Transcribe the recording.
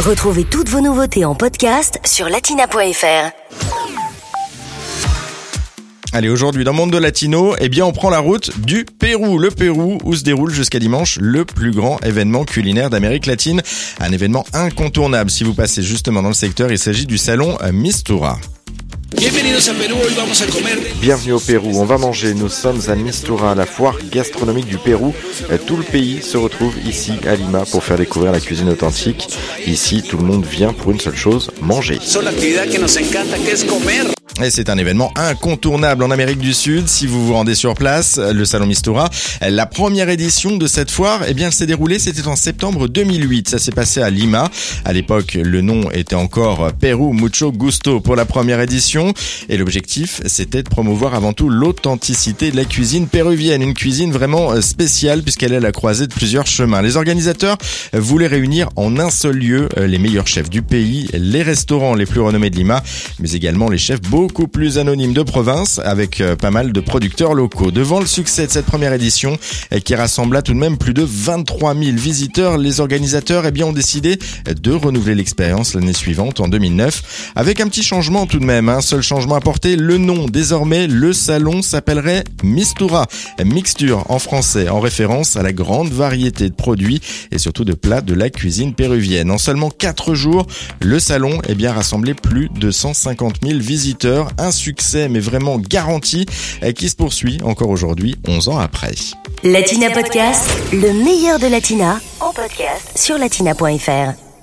Retrouvez toutes vos nouveautés en podcast sur latina.fr. Allez, aujourd'hui dans Monde de Latino, eh bien on prend la route du Pérou. Le Pérou où se déroule jusqu'à dimanche le plus grand événement culinaire d'Amérique latine. Un événement incontournable si vous passez justement dans le secteur. Il s'agit du salon Mistura. Bienvenue au Pérou, on va manger, nous sommes à Mistura, la foire gastronomique du Pérou. Euh, Tout le pays se retrouve ici à Lima pour faire découvrir la cuisine authentique. Ici, tout le monde vient pour une seule chose, manger. Et c'est un événement incontournable en Amérique du Sud. Si vous vous rendez sur place, le Salon Mistura, la première édition de cette foire, eh bien, s'est déroulée, c'était en septembre 2008. Ça s'est passé à Lima. À l'époque, le nom était encore Pérou Mucho Gusto pour la première édition. Et l'objectif, c'était de promouvoir avant tout l'authenticité de la cuisine péruvienne. Une cuisine vraiment euh, spéciale puisqu'elle est à la croisée de plusieurs chemins. Les organisateurs voulaient réunir en un seul lieu euh, les meilleurs chefs du pays, les restaurants les plus renommés de Lima, mais également les chefs beaucoup plus anonymes de province avec euh, pas mal de producteurs locaux. Devant le succès de cette première édition euh, qui rassembla tout de même plus de 23 000 visiteurs, les organisateurs eh bien, ont décidé de renouveler l'expérience l'année suivante en 2009 avec un petit changement tout de même. Un seul changement apporté, le nom désormais, le salon s'appellerait Mistura, mixture en français en référence à la grande variété de produits et surtout de plats de la cuisine péruvienne. En seulement 4 jours, le salon eh bien rassemblé plus de 150 000 visiteurs, un succès mais vraiment garanti eh, qui se poursuit encore aujourd'hui 11 ans après. Latina Podcast, le meilleur de Latina, en podcast sur latina.fr.